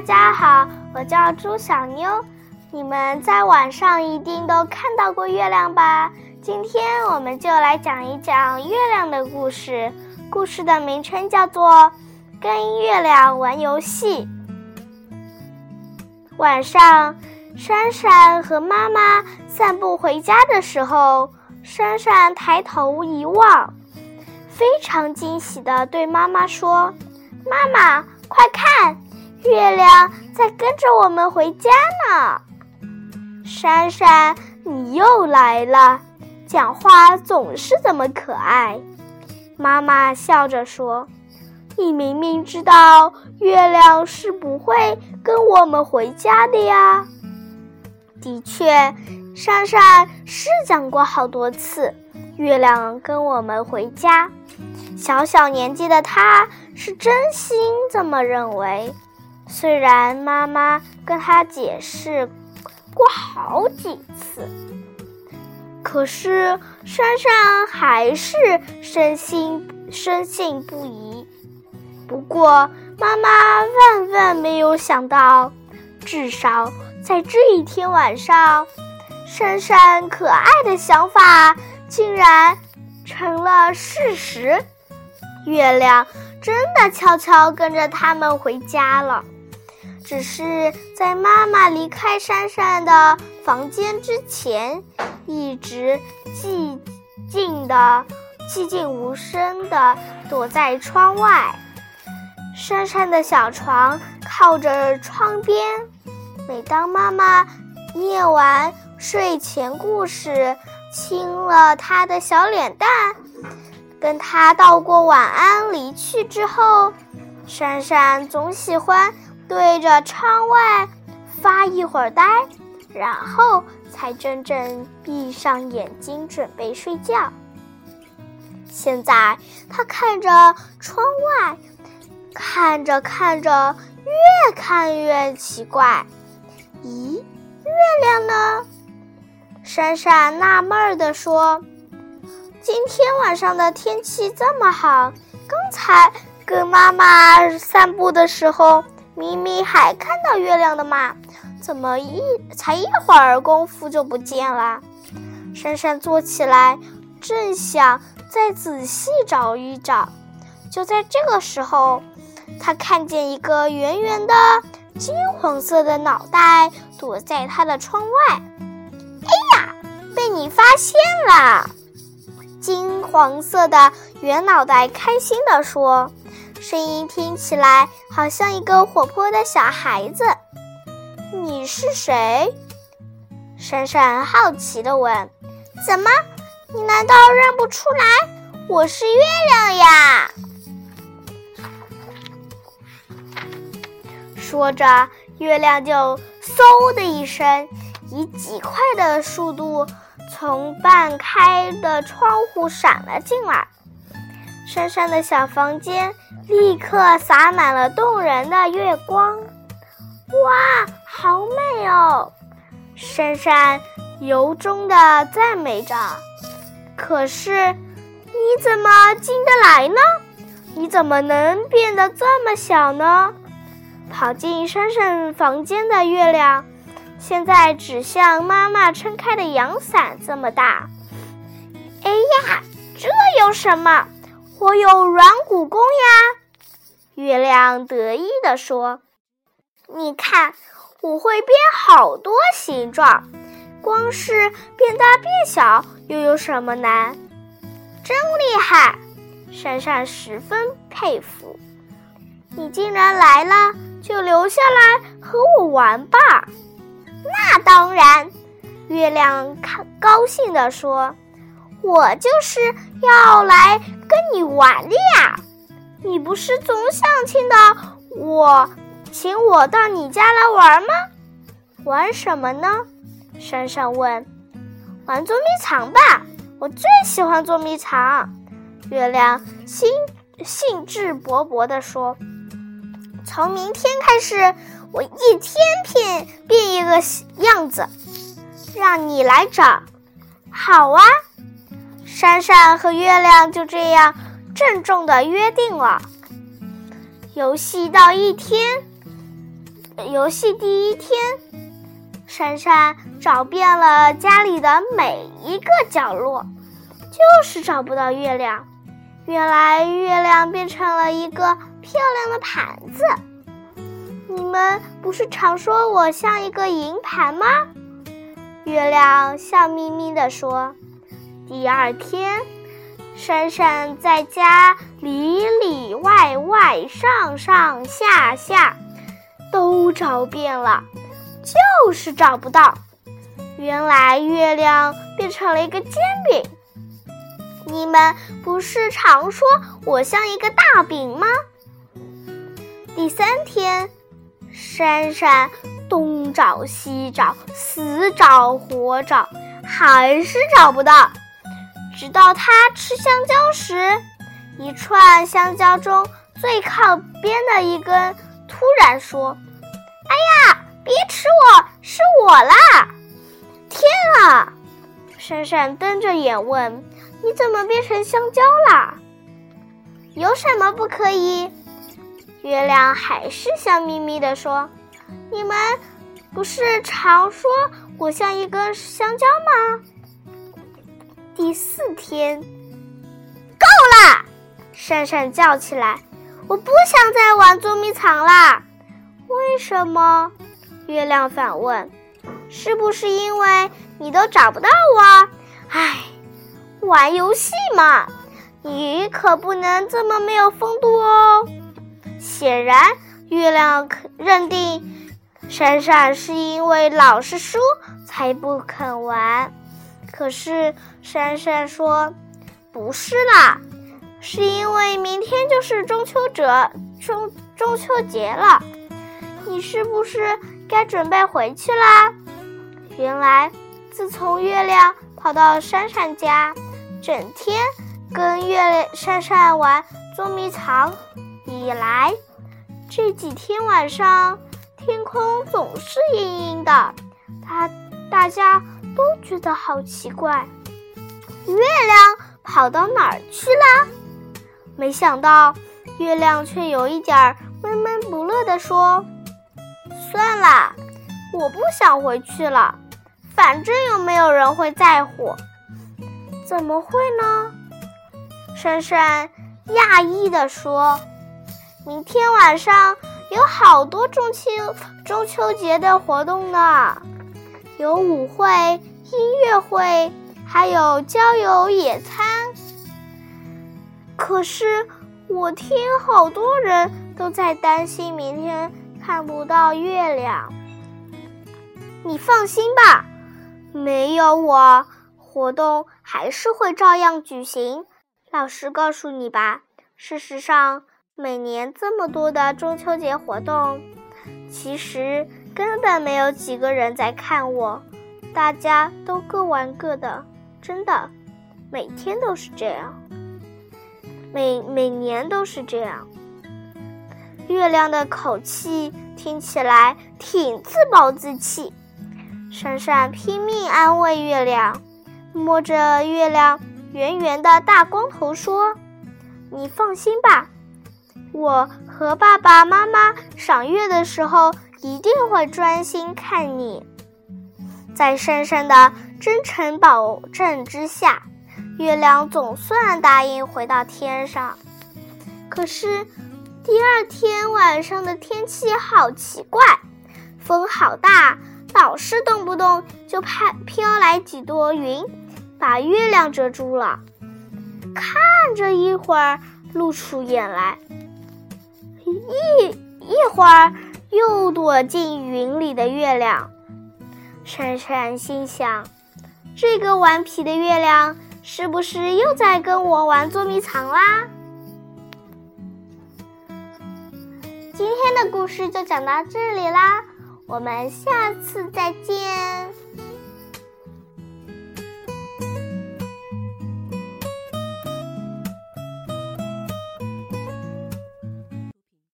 大家好，我叫朱小妞。你们在晚上一定都看到过月亮吧？今天我们就来讲一讲月亮的故事。故事的名称叫做《跟月亮玩游戏》。晚上，珊珊和妈妈散步回家的时候，珊珊抬头一望，非常惊喜地对妈妈说：“妈妈，快看，月亮在跟着我们回家呢！”珊珊，你又来了，讲话总是这么可爱。妈妈笑着说：“你明明知道月亮是不会跟我们回家的呀。”的确，珊珊是讲过好多次，月亮跟我们回家。小小年纪的她是真心这么认为，虽然妈妈跟他解释过好几次。可是珊珊还是深信深信不疑。不过妈妈万万没有想到，至少在这一天晚上，珊珊可爱的想法竟然成了事实。月亮真的悄悄跟着他们回家了。只是在妈妈离开珊珊的房间之前。一直寂静的、寂静无声的躲在窗外。珊珊的小床靠着窗边，每当妈妈念完睡前故事，亲了她的小脸蛋，跟她道过晚安，离去之后，珊珊总喜欢对着窗外发一会儿呆，然后。才真正闭上眼睛准备睡觉。现在他看着窗外，看着看着，越看越奇怪。咦，月亮呢？珊珊纳闷儿地说：“今天晚上的天气这么好，刚才跟妈妈散步的时候，咪咪还看到月亮的嘛。”怎么一才一会儿功夫就不见了？珊珊坐起来，正想再仔细找一找。就在这个时候，她看见一个圆圆的金黄色的脑袋躲在她的窗外。哎呀，被你发现了！金黄色的圆脑袋开心地说，声音听起来好像一个活泼的小孩子。你是谁？珊珊好奇地问。“怎么，你难道认不出来？我是月亮呀！”说着，月亮就嗖的一声，以极快的速度从半开的窗户闪了进来。珊珊的小房间立刻洒满了动人的月光。哇，好美哦！珊珊由衷的赞美着。可是，你怎么进得来呢？你怎么能变得这么小呢？跑进珊珊房间的月亮，现在只像妈妈撑开的阳伞这么大。哎呀，这有什么？我有软骨功呀！月亮得意地说。你看，我会变好多形状，光是变大变小又有什么难？真厉害！珊珊十分佩服。你既然来了，就留下来和我玩吧。那当然，月亮看高兴地说：“我就是要来跟你玩的呀！你不是总想听到我？”请我到你家来玩吗？玩什么呢？珊珊问。玩捉迷藏吧，我最喜欢捉迷藏。月亮兴兴致勃勃地说：“从明天开始，我一天变变一个样子，让你来找。”好啊，珊珊和月亮就这样郑重的约定了。游戏到一天。游戏第一天，珊珊找遍了家里的每一个角落，就是找不到月亮。原来月亮变成了一个漂亮的盘子。你们不是常说我像一个银盘吗？月亮笑眯眯地说。第二天，珊珊在家里里外外、上上下下都找遍了，就是找不到。原来月亮变成了一个煎饼。你们不是常说我像一个大饼吗？第三天，珊珊东找西找，死找活找，还是找不到。直到他吃香蕉时，一串香蕉中最靠边的一根突然说：“哎呀，别吃我，是我啦！”天啊！珊珊瞪着眼问：“你怎么变成香蕉啦？有什么不可以？”月亮还是笑眯眯地说：“你们不是常说我像一根香蕉吗？”第四天，够了！珊珊叫起来：“我不想再玩捉迷藏啦！”为什么？月亮反问：“是不是因为你都找不到我？”唉，玩游戏嘛，你可不能这么没有风度哦。显然，月亮认定珊珊是因为老是输才不肯玩。可是珊珊说：“不是啦，是因为明天就是中秋节，中中秋节了，你是不是该准备回去啦？”原来，自从月亮跑到珊珊家，整天跟月亮珊珊玩捉迷藏以来，这几天晚上天空总是阴阴的，他大家。都觉得好奇怪，月亮跑到哪儿去了？没想到，月亮却有一点闷闷不乐地说：“算了，我不想回去了，反正又没有人会在乎。”怎么会呢？珊珊讶异地说：“明天晚上有好多中秋中秋节的活动呢。”有舞会、音乐会，还有郊游野餐。可是我听好多人都在担心明天看不到月亮。你放心吧，没有我，活动还是会照样举行。老实告诉你吧，事实上，每年这么多的中秋节活动，其实。根本没有几个人在看我，大家都各玩各的，真的，每天都是这样，每每年都是这样。月亮的口气听起来挺自暴自弃。珊珊拼命安慰月亮，摸着月亮圆圆的大光头说：“你放心吧，我和爸爸妈妈赏月的时候。”一定会专心看你。在珊珊的真诚保证之下，月亮总算答应回到天上。可是，第二天晚上的天气好奇怪，风好大，老是动不动就飘飘来几朵云，把月亮遮住了。看着一会儿，露出眼来，一一会儿。又躲进云里的月亮，晨晨心想：“这个顽皮的月亮是不是又在跟我玩捉迷藏啦？”今天的故事就讲到这里啦，我们下次再见。